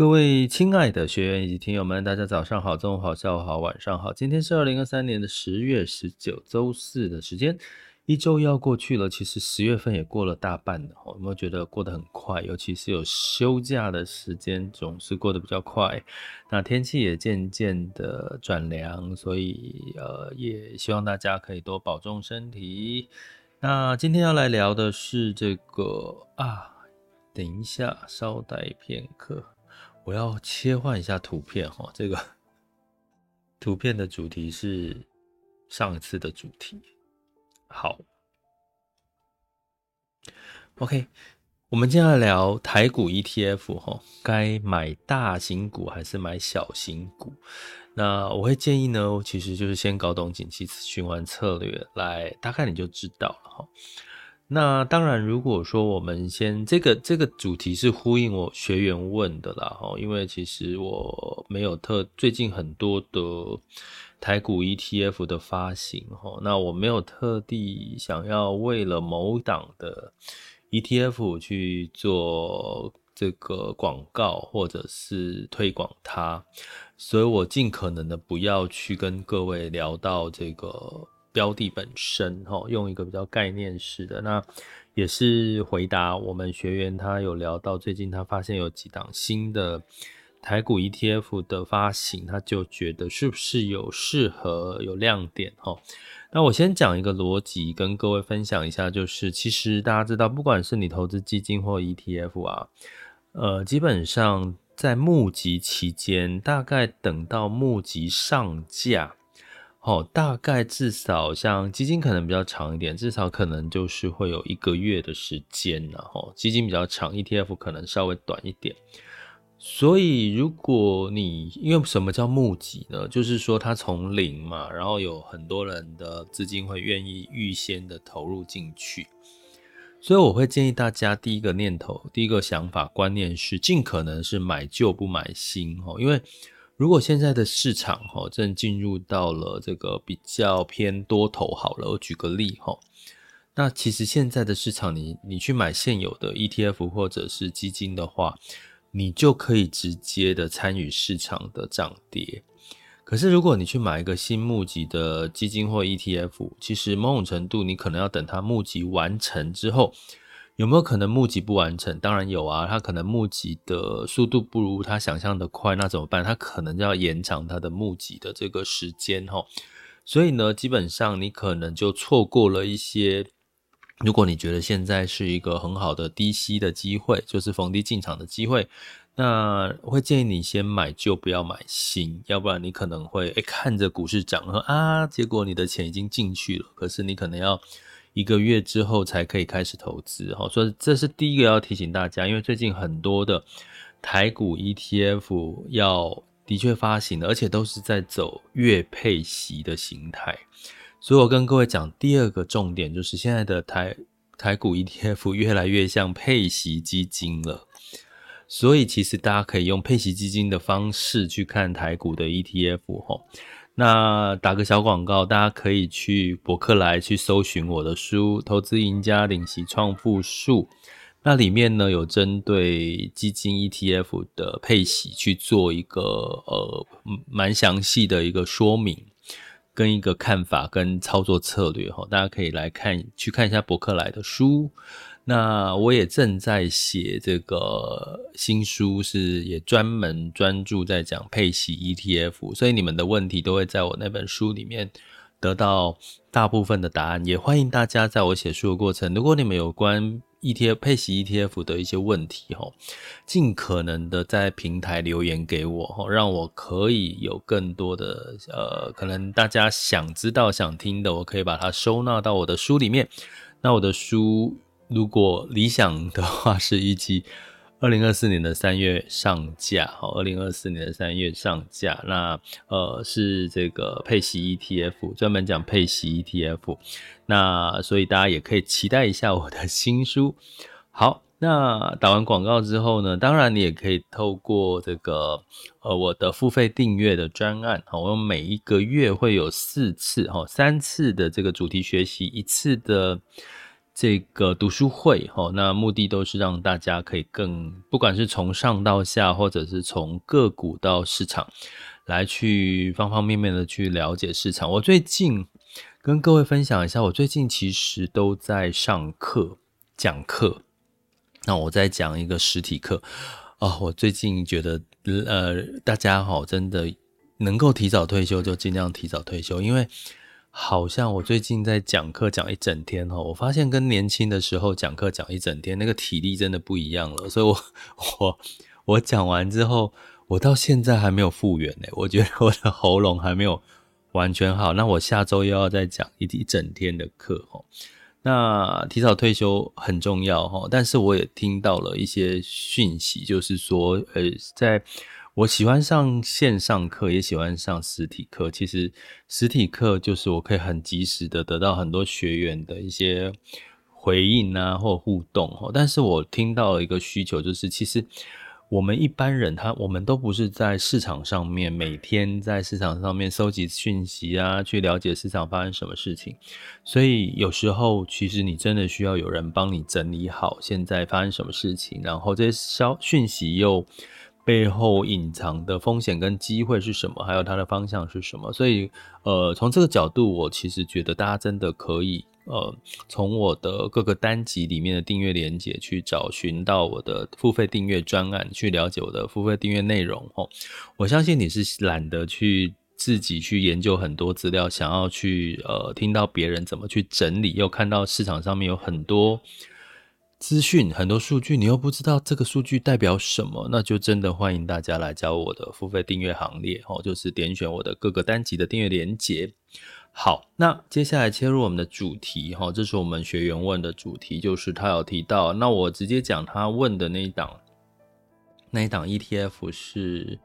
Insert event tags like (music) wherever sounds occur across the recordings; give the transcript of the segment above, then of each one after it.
各位亲爱的学员以及听友们，大家早上好，中午好，下午好，晚上好。今天是二零二三年的十月十九，周四的时间，一周要过去了。其实十月份也过了大半了，有没有觉得过得很快？尤其是有休假的时间，总是过得比较快。那天气也渐渐的转凉，所以呃，也希望大家可以多保重身体。那今天要来聊的是这个啊，等一下，稍待片刻。我要切换一下图片哈，这个图片的主题是上一次的主题。好，OK，我们接下来聊台股 ETF 哈，该买大型股还是买小型股？那我会建议呢，其实就是先搞懂景气循环策略，来大概你就知道了哈。那当然，如果说我们先这个这个主题是呼应我学员问的啦，哈，因为其实我没有特最近很多的台股 ETF 的发行，哈，那我没有特地想要为了某档的 ETF 去做这个广告或者是推广它，所以我尽可能的不要去跟各位聊到这个。标的本身，哈，用一个比较概念式的，那也是回答我们学员他有聊到最近他发现有几档新的台股 ETF 的发行，他就觉得是不是有适合有亮点，哈。那我先讲一个逻辑跟各位分享一下，就是其实大家知道，不管是你投资基金或 ETF 啊，呃，基本上在募集期间，大概等到募集上架。哦，大概至少像基金可能比较长一点，至少可能就是会有一个月的时间，然后基金比较长，ETF 可能稍微短一点。所以如果你因为什么叫募集呢？就是说它从零嘛，然后有很多人的资金会愿意预先的投入进去，所以我会建议大家第一个念头、第一个想法观念是尽可能是买旧不买新哦，因为。如果现在的市场哈正进入到了这个比较偏多头好了，我举个例哈，那其实现在的市场你你去买现有的 ETF 或者是基金的话，你就可以直接的参与市场的涨跌。可是如果你去买一个新募集的基金或 ETF，其实某种程度你可能要等它募集完成之后。有没有可能募集不完成？当然有啊，他可能募集的速度不如他想象的快，那怎么办？他可能就要延长他的募集的这个时间齁。所以呢，基本上你可能就错过了一些。如果你觉得现在是一个很好的低吸的机会，就是逢低进场的机会，那会建议你先买旧，不要买新，要不然你可能会诶看着股市涨啊，结果你的钱已经进去了，可是你可能要。一个月之后才可以开始投资，哈，所以这是第一个要提醒大家，因为最近很多的台股 ETF 要的确发行，而且都是在走月配息的形态，所以我跟各位讲第二个重点就是现在的台台股 ETF 越来越像配息基金了，所以其实大家可以用配息基金的方式去看台股的 ETF，那打个小广告，大家可以去博客来去搜寻我的书《投资赢家领息创富术》，那里面呢有针对基金 ETF 的配息去做一个呃蛮详细的一个说明，跟一个看法跟操作策略哈，大家可以来看去看一下博客来的书。那我也正在写这个新书，是也专门专注在讲配息 ETF，所以你们的问题都会在我那本书里面得到大部分的答案。也欢迎大家在我写书的过程，如果你们有关 ETF 配息 ETF 的一些问题，吼，尽可能的在平台留言给我，吼，让我可以有更多的呃，可能大家想知道、想听的，我可以把它收纳到我的书里面。那我的书。如果理想的话，是预计二零二四年的三月上架，好，二零二四年的三月上架，那呃是这个配息 ETF，专门讲配息 ETF，那所以大家也可以期待一下我的新书。好，那打完广告之后呢，当然你也可以透过这个呃我的付费订阅的专案，好，我每一个月会有四次，哈，三次的这个主题学习，一次的。这个读书会，吼，那目的都是让大家可以更，不管是从上到下，或者是从个股到市场，来去方方面面的去了解市场。我最近跟各位分享一下，我最近其实都在上课讲课，那我在讲一个实体课哦。我最近觉得，呃，大家好，真的能够提早退休就尽量提早退休，因为。好像我最近在讲课讲一整天哦，我发现跟年轻的时候讲课讲一整天那个体力真的不一样了，所以我 (laughs) 我我讲完之后，我到现在还没有复原呢，我觉得我的喉咙还没有完全好。那我下周又要再讲一一整天的课哦，那提早退休很重要哦，但是我也听到了一些讯息，就是说呃在。我喜欢上线上课，也喜欢上实体课。其实实体课就是我可以很及时的得到很多学员的一些回应啊，或互动哦。但是我听到一个需求，就是其实我们一般人他我们都不是在市场上面每天在市场上面收集讯息啊，去了解市场发生什么事情。所以有时候其实你真的需要有人帮你整理好现在发生什么事情，然后这些消讯息又。背后隐藏的风险跟机会是什么？还有它的方向是什么？所以，呃，从这个角度，我其实觉得大家真的可以，呃，从我的各个单集里面的订阅连接去找寻到我的付费订阅专案，去了解我的付费订阅内容。哦，我相信你是懒得去自己去研究很多资料，想要去呃听到别人怎么去整理，又看到市场上面有很多。资讯很多数据，你又不知道这个数据代表什么，那就真的欢迎大家来加我的付费订阅行列哦，就是点选我的各个单集的订阅连接。好，那接下来切入我们的主题哈，这是我们学员问的主题，就是他有提到，那我直接讲他问的那一档，那一档 ETF 是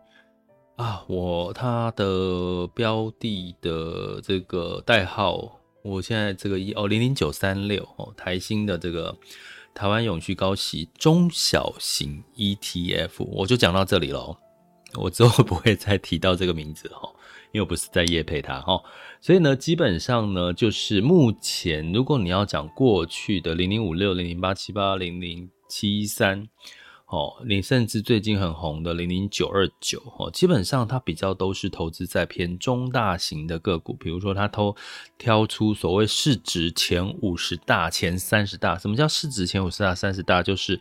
啊，我他的标的的这个代号，我现在这个一哦零零九三六哦，台新的这个。台湾永续高息中小型 ETF，我就讲到这里喽。我之后不会再提到这个名字哈，因为我不是在业配它哈。所以呢，基本上呢，就是目前如果你要讲过去的零零五六、零零八七八、零零七三。哦，你甚至最近很红的零零九二九哦，基本上它比较都是投资在偏中大型的个股，比如说它偷挑出所谓市值前五十大、前三十大。什么叫市值前五十大、三十大？就是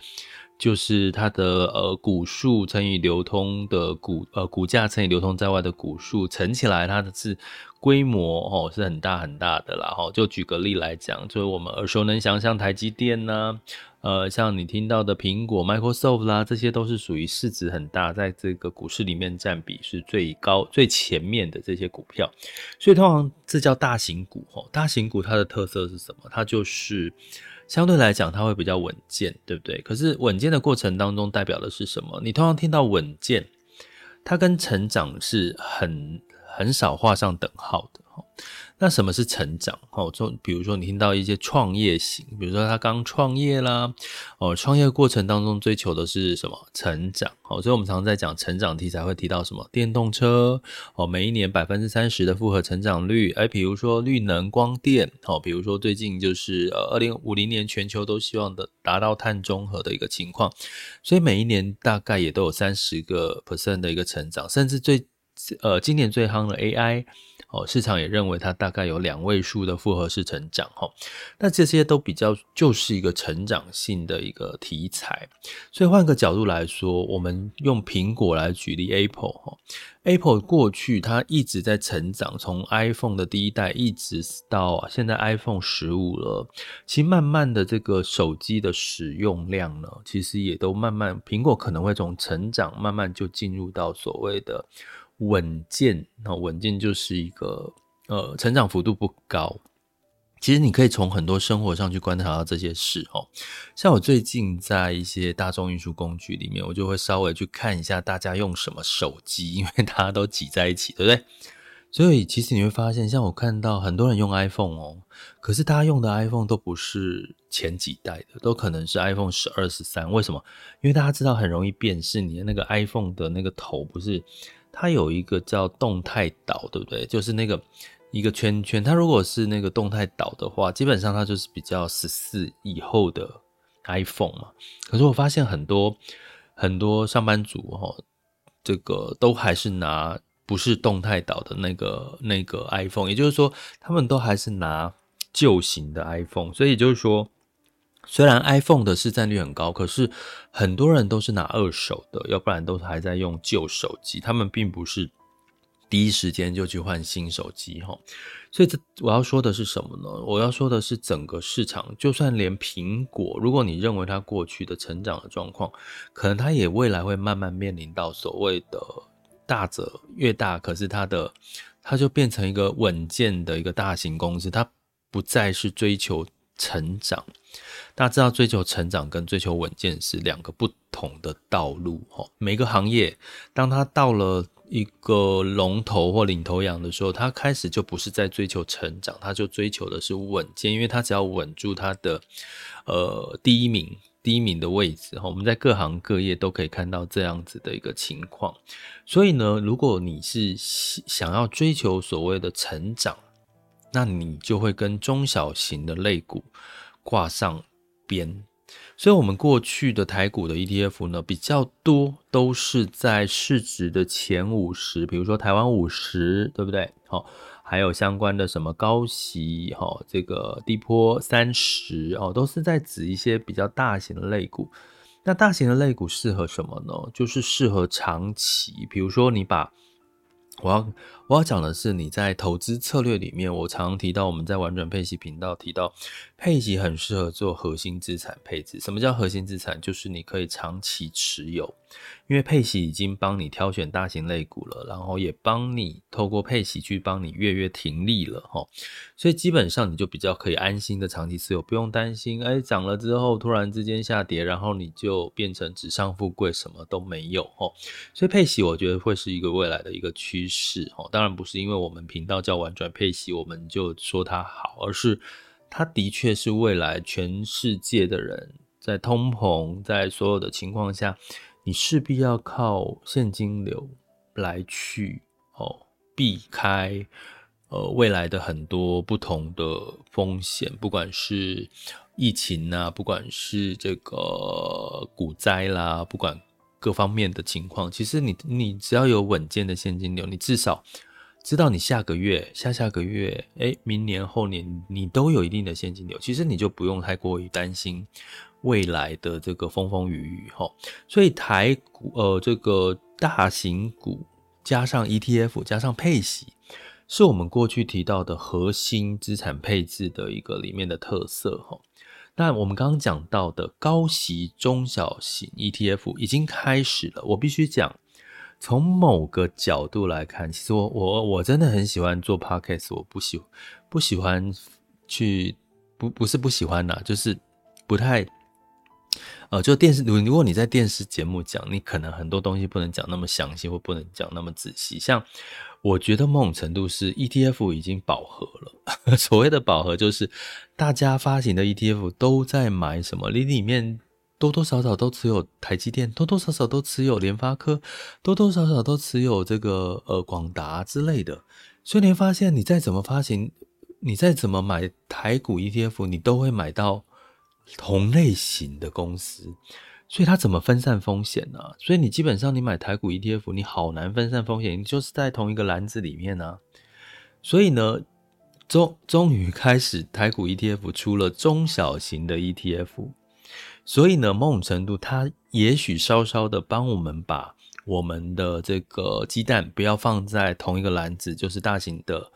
就是它的呃股数乘以流通的股呃股价乘以流通在外的股数乘起来，它的是规模哦是很大很大的啦。哈，就举个例来讲，就是我们耳熟能详，像台积电呐。呃，像你听到的苹果、Microsoft 啦，这些都是属于市值很大，在这个股市里面占比是最高、最前面的这些股票，所以通常这叫大型股吼。大型股它的特色是什么？它就是相对来讲它会比较稳健，对不对？可是稳健的过程当中代表的是什么？你通常听到稳健，它跟成长是很很少画上等号的。那什么是成长？哦，就比如说你听到一些创业型，比如说他刚创业啦，哦，创业过程当中追求的是什么？成长。哦，所以我们常常在讲成长题材会提到什么？电动车，哦，每一年百分之三十的复合成长率。哎，比如说绿能光电，哦，比如说最近就是呃二零五零年全球都希望的达到碳中和的一个情况，所以每一年大概也都有三十个 percent 的一个成长，甚至最呃今年最夯的 AI。哦，市场也认为它大概有两位数的复合式成长，哈，那这些都比较就是一个成长性的一个题材。所以换个角度来说，我们用苹果来举例，Apple 哈，Apple 过去它一直在成长，从 iPhone 的第一代一直到现在 iPhone 十五了，其实慢慢的这个手机的使用量呢，其实也都慢慢，苹果可能会从成长慢慢就进入到所谓的。稳健，那稳健就是一个呃成长幅度不高，其实你可以从很多生活上去观察到这些事哦。像我最近在一些大众运输工具里面，我就会稍微去看一下大家用什么手机，因为大家都挤在一起，对不对？所以其实你会发现，像我看到很多人用 iPhone 哦，可是大家用的 iPhone 都不是前几代的，都可能是 iPhone 十二、十三。为什么？因为大家知道很容易辨识，你的那个 iPhone 的那个头不是，它有一个叫动态岛，对不对？就是那个。一个圈圈，它如果是那个动态岛的话，基本上它就是比较十四以后的 iPhone 嘛。可是我发现很多很多上班族哈，这个都还是拿不是动态岛的那个那个 iPhone，也就是说，他们都还是拿旧型的 iPhone。所以就是说，虽然 iPhone 的市占率很高，可是很多人都是拿二手的，要不然都还在用旧手机，他们并不是。第一时间就去换新手机哈，所以这我要说的是什么呢？我要说的是整个市场，就算连苹果，如果你认为它过去的成长的状况，可能它也未来会慢慢面临到所谓的大者越大，可是它的它就变成一个稳健的一个大型公司，它不再是追求成长。大家知道，追求成长跟追求稳健是两个不同的道路哈。每个行业，当它到了一个龙头或领头羊的时候，他开始就不是在追求成长，他就追求的是稳健，因为他只要稳住他的呃第一名，第一名的位置。哈我们在各行各业都可以看到这样子的一个情况。所以呢，如果你是想要追求所谓的成长，那你就会跟中小型的类股挂上边。所以，我们过去的台股的 ETF 呢，比较多都是在市值的前五十，比如说台湾五十，对不对？好，还有相关的什么高息，哈，这个低波三十，哦，都是在指一些比较大型的类股。那大型的类股适合什么呢？就是适合长期，比如说你把。我要我要讲的是，你在投资策略里面，我常常提到，我们在玩转配息频道提到，配息很适合做核心资产配置。什么叫核心资产？就是你可以长期持有。因为配息已经帮你挑选大型类股了，然后也帮你透过配息去帮你月月停利了哈，所以基本上你就比较可以安心的长期持有，不用担心哎涨了之后突然之间下跌，然后你就变成纸上富贵，什么都没有哈。所以配息我觉得会是一个未来的一个趋势哈，当然不是因为我们频道叫玩转配息，我们就说它好，而是它的确是未来全世界的人在通膨在所有的情况下。你势必要靠现金流来去哦避开呃未来的很多不同的风险，不管是疫情呐，不管是这个股灾啦，不管各方面的情况，其实你你只要有稳健的现金流，你至少知道你下个月、下下个月、诶明年后年你都有一定的现金流，其实你就不用太过于担心。未来的这个风风雨雨哈，所以台股呃这个大型股加上 ETF 加上配息，是我们过去提到的核心资产配置的一个里面的特色哈。那我们刚刚讲到的高息中小型 ETF 已经开始了，我必须讲，从某个角度来看，其实我我我真的很喜欢做 Podcast，我不喜不喜欢去不不是不喜欢呐，就是不太。呃，就电视，如果你在电视节目讲，你可能很多东西不能讲那么详细，或不能讲那么仔细。像我觉得某种程度是 ETF 已经饱和了。(laughs) 所谓的饱和，就是大家发行的 ETF 都在买什么，你里面多多少少都持有台积电，多多少少都持有联发科，多多少少都持有这个呃广达之类的。所以你会发现，你再怎么发行，你再怎么买台股 ETF，你都会买到。同类型的公司，所以它怎么分散风险呢？所以你基本上你买台股 ETF，你好难分散风险，你就是在同一个篮子里面呢。所以呢，终终于开始台股 ETF 出了中小型的 ETF，所以呢，某种程度它也许稍稍的帮我们把我们的这个鸡蛋不要放在同一个篮子，就是大型的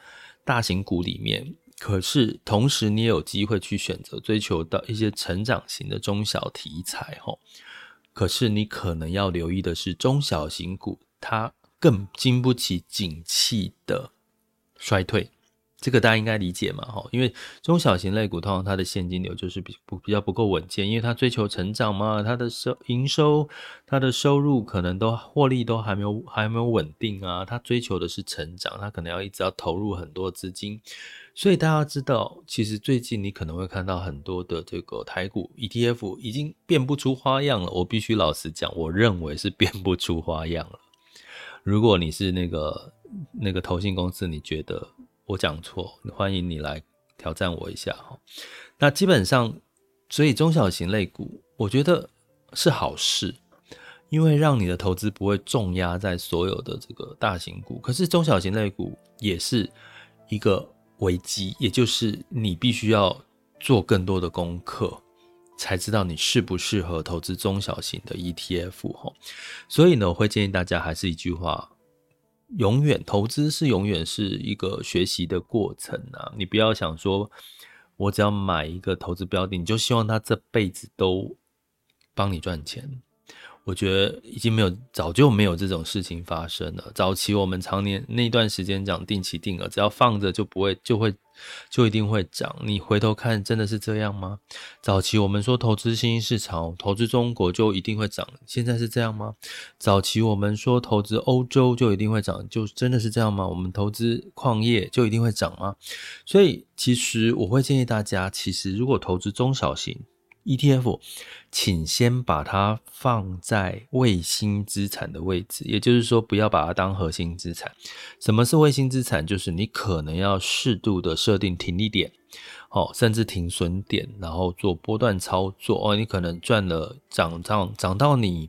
大型股里面。可是，同时你也有机会去选择追求到一些成长型的中小题材，吼。可是你可能要留意的是，中小型股它更经不起景气的衰退，这个大家应该理解嘛，哈，因为中小型类股通常它的现金流就是比不比较不够稳健，因为它追求成长嘛，它的收营收、它的收入可能都获利都还没有还没有稳定啊，它追求的是成长，它可能要一直要投入很多资金，所以大家知道，其实最近你可能会看到很多的这个台股 ETF 已经变不出花样了，我必须老实讲，我认为是变不出花样了。如果你是那个那个投信公司，你觉得？我讲错，欢迎你来挑战我一下哈。那基本上，所以中小型类股，我觉得是好事，因为让你的投资不会重压在所有的这个大型股。可是中小型类股也是一个危机，也就是你必须要做更多的功课，才知道你适不适合投资中小型的 ETF 哈。所以呢，我会建议大家还是一句话。永远投资是永远是一个学习的过程啊！你不要想说，我只要买一个投资标的，你就希望他这辈子都帮你赚钱。我觉得已经没有，早就没有这种事情发生了。早期我们常年那段时间讲定期定额，只要放着就不会，就会，就一定会涨。你回头看，真的是这样吗？早期我们说投资新兴市场，投资中国就一定会涨，现在是这样吗？早期我们说投资欧洲就一定会涨，就真的是这样吗？我们投资矿业就一定会涨吗？所以其实我会建议大家，其实如果投资中小型。ETF，请先把它放在卫星资产的位置，也就是说，不要把它当核心资产。什么是卫星资产？就是你可能要适度的设定停利点，哦，甚至停损点，然后做波段操作。哦，你可能赚了涨涨涨到你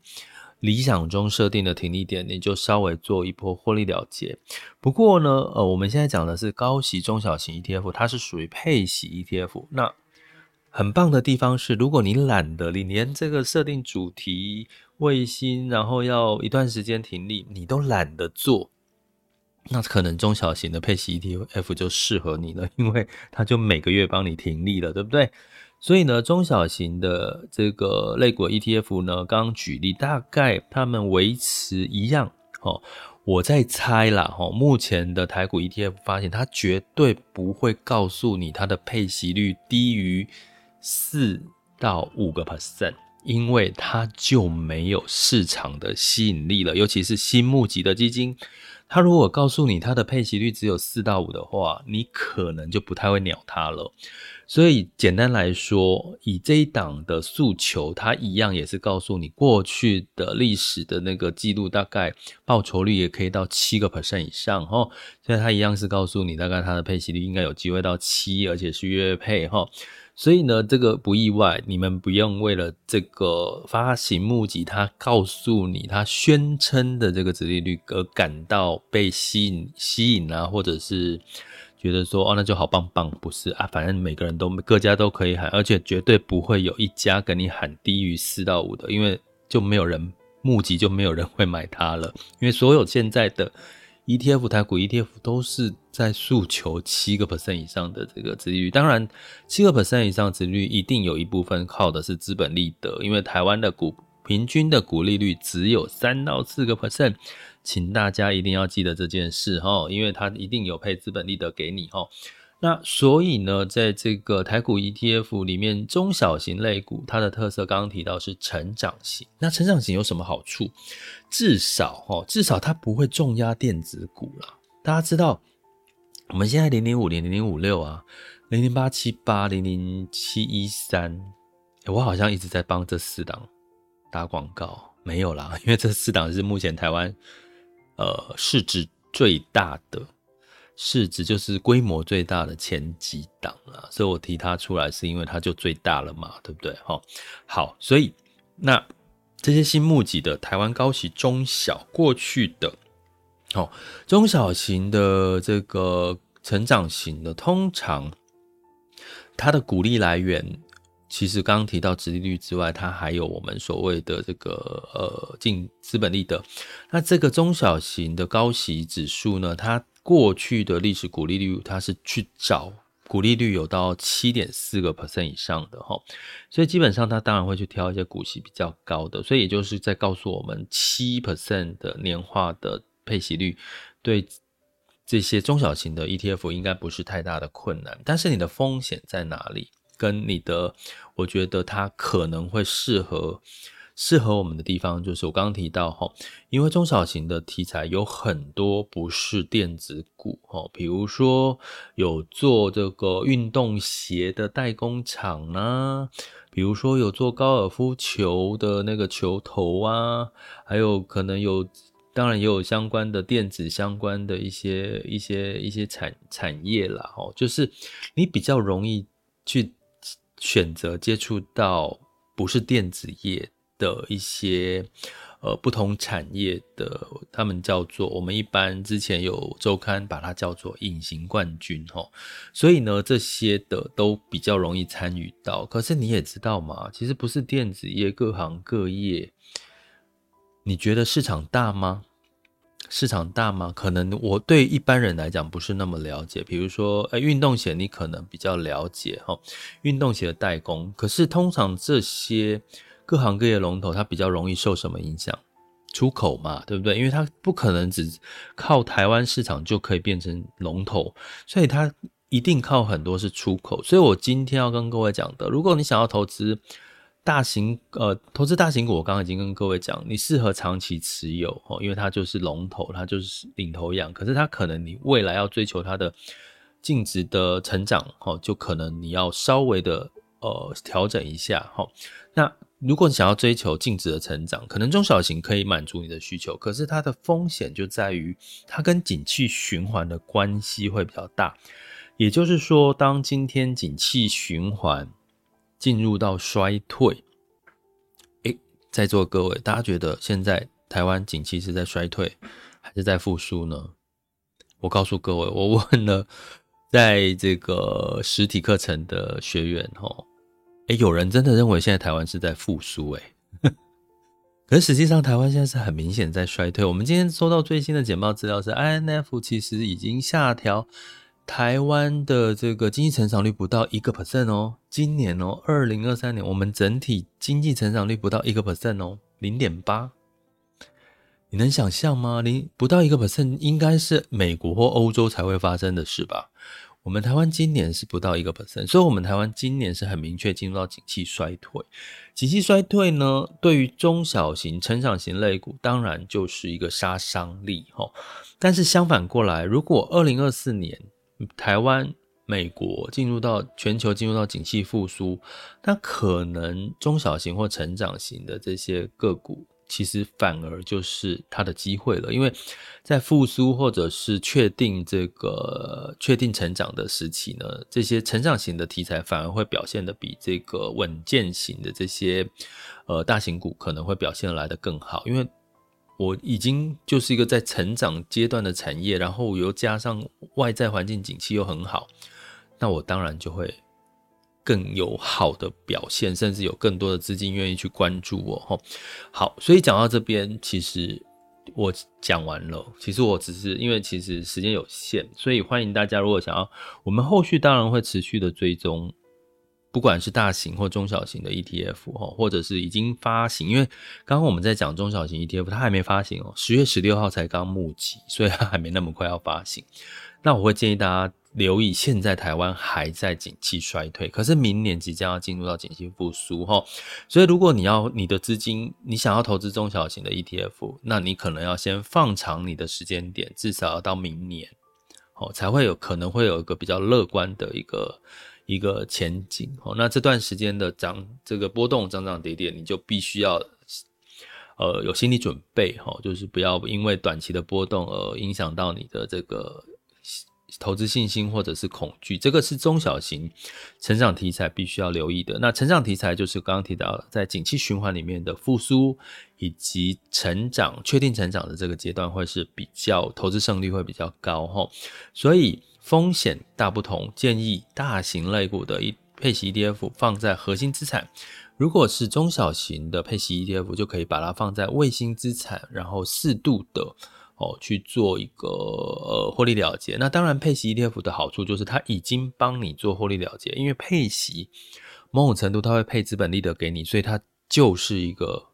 理想中设定的停利点，你就稍微做一波获利了结。不过呢，呃，我们现在讲的是高息中小型 ETF，它是属于配息 ETF。那很棒的地方是，如果你懒得，你连这个设定主题、卫星，然后要一段时间停利，你都懒得做，那可能中小型的配息 ETF 就适合你了，因为它就每个月帮你停利了，对不对？所以呢，中小型的这个类股 ETF 呢，刚刚举例，大概他们维持一样哦。我在猜啦，哈，目前的台股 ETF 发现，它绝对不会告诉你它的配息率低于。四到五个 percent，因为它就没有市场的吸引力了。尤其是新募集的基金，它如果告诉你它的配息率只有四到五的话，你可能就不太会鸟它了。所以简单来说，以这一档的诉求，它一样也是告诉你过去的历史的那个记录，大概报酬率也可以到七个 percent 以上哈。所以它一样是告诉你，大概它的配息率应该有机会到七，而且是月配哈。所以呢，这个不意外，你们不用为了这个发行募集，他告诉你他宣称的这个殖利率而感到被吸引、吸引啊，或者是觉得说哦，那就好棒棒，不是啊？反正每个人都各家都可以喊，而且绝对不会有一家跟你喊低于四到五的，因为就没有人募集，就没有人会买它了，因为所有现在的。ETF 台股 ETF 都是在诉求七个 percent 以上的这个殖利率，当然七个 percent 以上殖利率一定有一部分靠的是资本利得，因为台湾的股平均的股利率只有三到四个 percent，请大家一定要记得这件事哈，因为它一定有配资本利得给你哈。那所以呢，在这个台股 ETF 里面，中小型类股它的特色，刚刚提到是成长型。那成长型有什么好处？至少哦，至少它不会重压电子股了。大家知道，我们现在零零五零零零五六啊，零零八七八零零七一三，我好像一直在帮这四档打广告，没有啦，因为这四档是目前台湾呃市值最大的。市值就是规模最大的前几档了，所以我提它出来是因为它就最大了嘛，对不对？哈，好，所以那这些新募集的台湾高息中小过去的，哦，中小型的这个成长型的，通常它的股利来源，其实刚刚提到殖利率之外，它还有我们所谓的这个呃净资本利得。那这个中小型的高息指数呢，它过去的历史股利率，它是去找股利率有到七点四个 percent 以上的哈，所以基本上它当然会去挑一些股息比较高的，所以也就是在告诉我们七 percent 的年化的配息率对这些中小型的 ETF 应该不是太大的困难，但是你的风险在哪里？跟你的，我觉得它可能会适合适合我们的地方，就是我刚刚提到哈，因为中小型的题材有很多不是电子股哈，比如说有做这个运动鞋的代工厂啊，比如说有做高尔夫球的那个球头啊，还有可能有。当然也有相关的电子相关的一些一些一些产产业啦，哦，就是你比较容易去选择接触到不是电子业的一些呃不同产业的，他们叫做我们一般之前有周刊把它叫做隐形冠军哦，所以呢这些的都比较容易参与到。可是你也知道嘛，其实不是电子业各行各业，你觉得市场大吗？市场大吗？可能我对一般人来讲不是那么了解。比如说，呃，运动鞋你可能比较了解哈，运动鞋的代工。可是通常这些各行各业龙头，它比较容易受什么影响？出口嘛，对不对？因为它不可能只靠台湾市场就可以变成龙头，所以它一定靠很多是出口。所以我今天要跟各位讲的，如果你想要投资，大型呃，投资大型股，我刚刚已经跟各位讲，你适合长期持有哦，因为它就是龙头，它就是领头羊。可是它可能你未来要追求它的净值的成长哦，就可能你要稍微的呃调整一下哈。那如果你想要追求净值的成长，可能中小型可以满足你的需求，可是它的风险就在于它跟景气循环的关系会比较大。也就是说，当今天景气循环。进入到衰退，诶，在座各位，大家觉得现在台湾景气是在衰退还是在复苏呢？我告诉各位，我问了在这个实体课程的学员，吼，诶，有人真的认为现在台湾是在复苏，诶，可是实际上台湾现在是很明显在衰退。我们今天收到最新的简报资料是，INF 其实已经下调。台湾的这个经济成长率不到一个 percent 哦，今年哦，二零二三年我们整体经济成长率不到一个 percent 哦，零点八，你能想象吗？零不到一个 percent 应该是美国或欧洲才会发生的事吧？我们台湾今年是不到一个百分所以我们台湾今年是很明确进入到景气衰退。景气衰退呢，对于中小型成长型类股当然就是一个杀伤力哈。但是相反过来，如果二零二四年台湾、美国进入到全球进入到景气复苏，那可能中小型或成长型的这些个股，其实反而就是它的机会了。因为在复苏或者是确定这个确定成长的时期呢，这些成长型的题材反而会表现得比这个稳健型的这些呃大型股可能会表现得来得更好，因为。我已经就是一个在成长阶段的产业，然后又加上外在环境景气又很好，那我当然就会更有好的表现，甚至有更多的资金愿意去关注我。吼，好，所以讲到这边，其实我讲完了。其实我只是因为其实时间有限，所以欢迎大家如果想要，我们后续当然会持续的追踪。不管是大型或中小型的 ETF 哈，或者是已经发行，因为刚刚我们在讲中小型 ETF，它还没发行哦，十月十六号才刚募集，所以它还没那么快要发行。那我会建议大家留意，现在台湾还在景气衰退，可是明年即将要进入到景气复苏哈，所以如果你要你的资金，你想要投资中小型的 ETF，那你可能要先放长你的时间点，至少要到明年哦，才会有可能会有一个比较乐观的一个。一个前景哦，那这段时间的涨这个波动涨涨跌跌，你就必须要呃有心理准备哈，就是不要因为短期的波动而影响到你的这个投资信心或者是恐惧。这个是中小型成长题材必须要留意的。那成长题材就是刚刚提到在景气循环里面的复苏以及成长确定成长的这个阶段会是比较投资胜率会比较高哈，所以。风险大不同，建议大型类股的一配息 ETF 放在核心资产，如果是中小型的配息 ETF，就可以把它放在卫星资产，然后适度的哦去做一个呃获利了结。那当然，配息 ETF 的好处就是它已经帮你做获利了结，因为配息某种程度它会配资本利得给你，所以它就是一个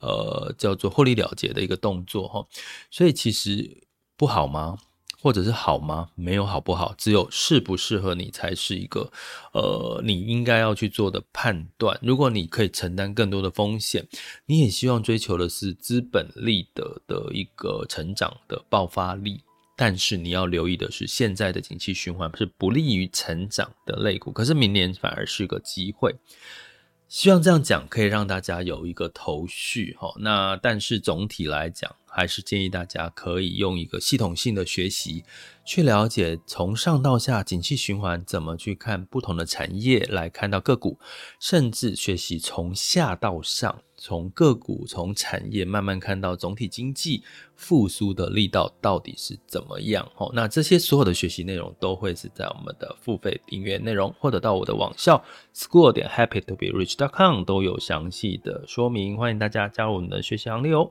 呃叫做获利了结的一个动作哈。所以其实不好吗？或者是好吗？没有好不好，只有适不适合你才是一个，呃，你应该要去做的判断。如果你可以承担更多的风险，你也希望追求的是资本利得的一个成长的爆发力，但是你要留意的是，现在的景气循环是不利于成长的类股，可是明年反而是个机会。希望这样讲可以让大家有一个头绪哈。那但是总体来讲，还是建议大家可以用一个系统性的学习，去了解从上到下景气循环怎么去看不同的产业，来看到个股，甚至学习从下到上，从个股从产业慢慢看到总体经济复苏的力道到底是怎么样。哦，那这些所有的学习内容都会是在我们的付费订阅内容，或者到我的网校 school 点 happy to be rich dot com 都有详细的说明，欢迎大家加入我们的学习行列哦。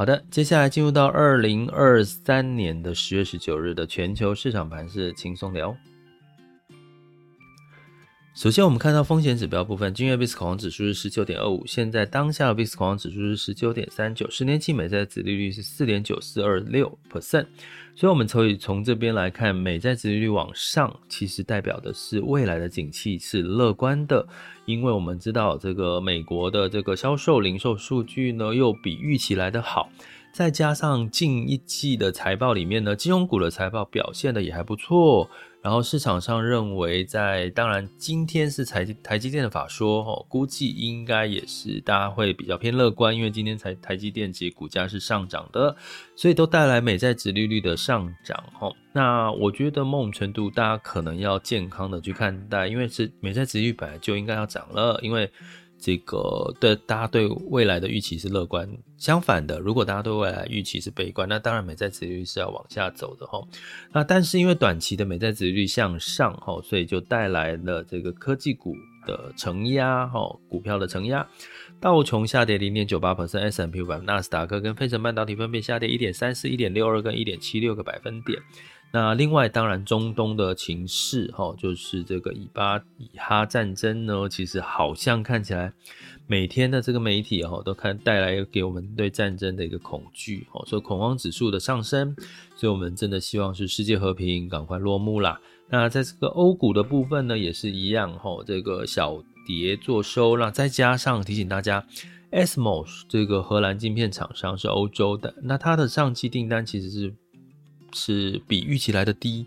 好的，接下来进入到二零二三年的十月十九日的全球市场盘势轻松聊。首先，我们看到风险指标部分，今日 VIX 恐慌指数是十九点二五，现在当下的 VIX 恐慌指数是十九点三九，十年期美债殖利率是四点九四二六 percent，所以我们可以从这边来看，美债殖利率往上，其实代表的是未来的景气是乐观的，因为我们知道这个美国的这个销售零售数据呢，又比预期来得好。再加上近一季的财报里面呢，金融股的财报表现的也还不错。然后市场上认为在，在当然今天是台台积电的法说，哦，估计应该也是大家会比较偏乐观，因为今天台台积电其实股价是上涨的，所以都带来美债殖利率的上涨，哦。那我觉得某种程度大家可能要健康的去看待，因为是美债殖利率本来就应该要涨了，因为。这个对大家对未来的预期是乐观，相反的，如果大家对未来预期是悲观，那当然美债殖利率是要往下走的哈。那但是因为短期的美债殖利率向上哈，所以就带来了这个科技股的承压哈，股票的承压，道琼下跌零点九八 percent，S&P 五百，纳斯达克跟费城半导体分别下跌一点三四、一点六二跟一点七六个百分点。那另外，当然中东的情势，哈，就是这个以巴以哈战争呢，其实好像看起来每天的这个媒体，哈，都看带来给我们对战争的一个恐惧，哈，所以恐慌指数的上升，所以我们真的希望是世界和平赶快落幕啦。那在这个欧股的部分呢，也是一样，哈，这个小跌做收，那再加上提醒大家，ASML 这个荷兰晶片厂商是欧洲的，那它的上期订单其实是。是比预期来的低。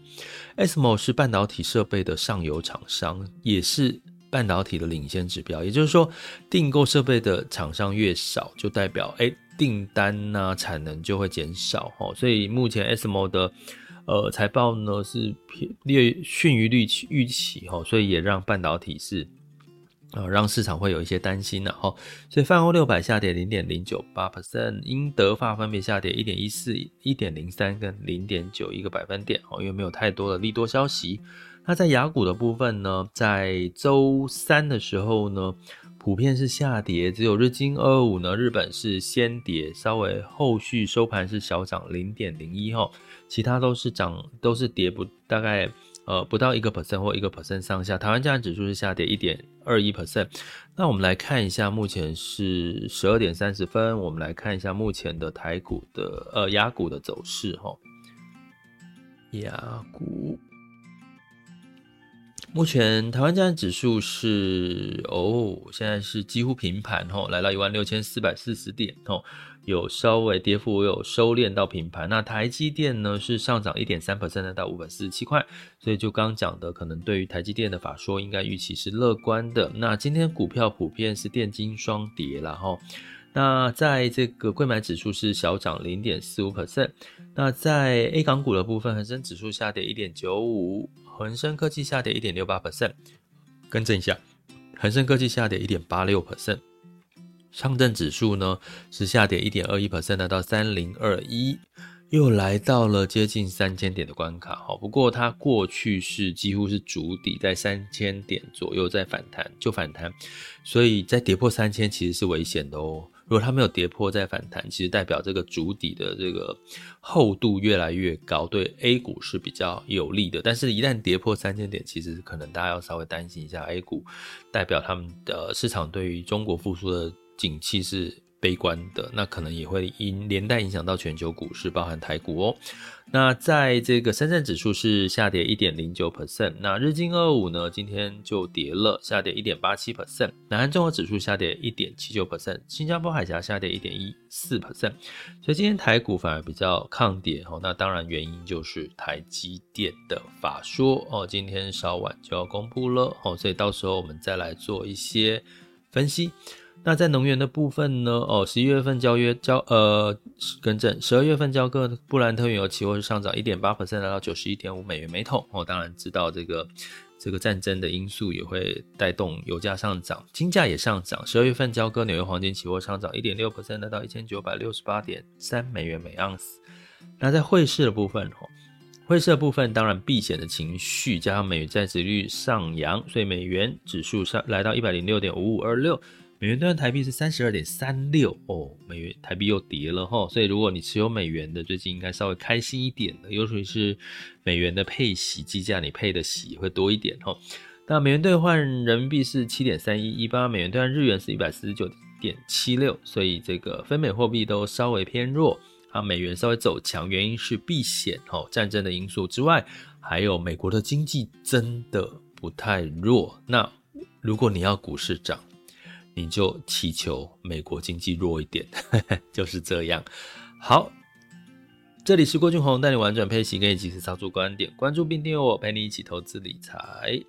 ASML 是半导体设备的上游厂商，也是半导体的领先指标。也就是说，订购设备的厂商越少，就代表哎订单呐、产能就会减少哦。所以目前 ASML 的呃财报呢是略逊于预期预期哦，所以也让半导体是。啊，让市场会有一些担心了哈，所以泛欧六百下跌零点零九八 percent，英德法分别下跌一点一四、一点零三跟零点九一个百分点哦，因为没有太多的利多消息。那在雅股的部分呢，在周三的时候呢，普遍是下跌，只有日经二二五呢，日本是先跌，稍微后续收盘是小涨零点零一哈，其他都是涨，都是跌不大概。呃，不到一个 percent 或一个 percent 上下，台湾加权指数是下跌一点二一 percent。那我们来看一下，目前是十二点三十分，我们来看一下目前的台股的呃亚股的走势哈。亚股目前台湾加权指数是哦，现在是几乎平盘哈，来到一万六千四百四十点哦。有稍微跌幅，有收敛到平盘。那台积电呢是上涨一点三 percent 到五百四十七块，所以就刚讲的，可能对于台积电的法说应该预期是乐观的。那今天股票普遍是电金双跌啦齁。那在这个柜买指数是小涨零点四五 percent。那在 A 港股的部分，恒生指数下跌一点九五，恒生科技下跌一点六八 percent。更正一下，恒生科技下跌一点八六 percent。上证指数呢是下跌一点二一 percent，到三零二一，又来到了接近三千点的关卡。好，不过它过去是几乎是主底在三千点左右，再反弹就反弹，所以在跌破三千其实是危险的哦。如果它没有跌破再反弹，其实代表这个主底的这个厚度越来越高，对 A 股是比较有利的。但是，一旦跌破三千点，其实可能大家要稍微担心一下 A 股，代表他们的市场对于中国复苏的景气是悲观的，那可能也会因连带影响到全球股市，包含台股哦。那在这个深圳指数是下跌一点零九 percent，那日经二五呢今天就跌了，下跌一点八七 percent。南韩综合指数下跌一点七九 percent，新加坡海峡下跌一点一四 percent。所以今天台股反而比较抗跌哦。那当然原因就是台积电的法说哦，今天稍晚就要公布了哦，所以到时候我们再来做一些分析。那在能源的部分呢？哦，十一月份交约交呃，更正，十二月份交割布兰特原油期货是上涨一点八 percent，来到九十一点五美元每桶。哦，当然知道这个这个战争的因素也会带动油价上涨，金价也上涨。十二月份交割纽约黄金期货上涨一点六 percent，来到一千九百六十八点三美元每盎司。那在汇市的部分，哦，汇市的部分当然避险的情绪加上美元债值率上扬，所以美元指数上来到一百零六点五五二六。美元兑换台币是三十二点三六哦，美元台币又跌了哈，所以如果你持有美元的，最近应该稍微开心一点的，尤其是美元的配息计价，你配的息会多一点哈。那美元兑换人民币是七点三一一八，美元兑换日元是一百四十九点七六，所以这个非美货币都稍微偏弱啊，美元稍微走强，原因是避险哦，战争的因素之外，还有美国的经济真的不太弱。那如果你要股市涨，你就祈求美国经济弱一点，(laughs) 就是这样。好，这里是郭俊宏带你玩转配息，可以及时操作观点，关注并订阅我，陪你一起投资理财。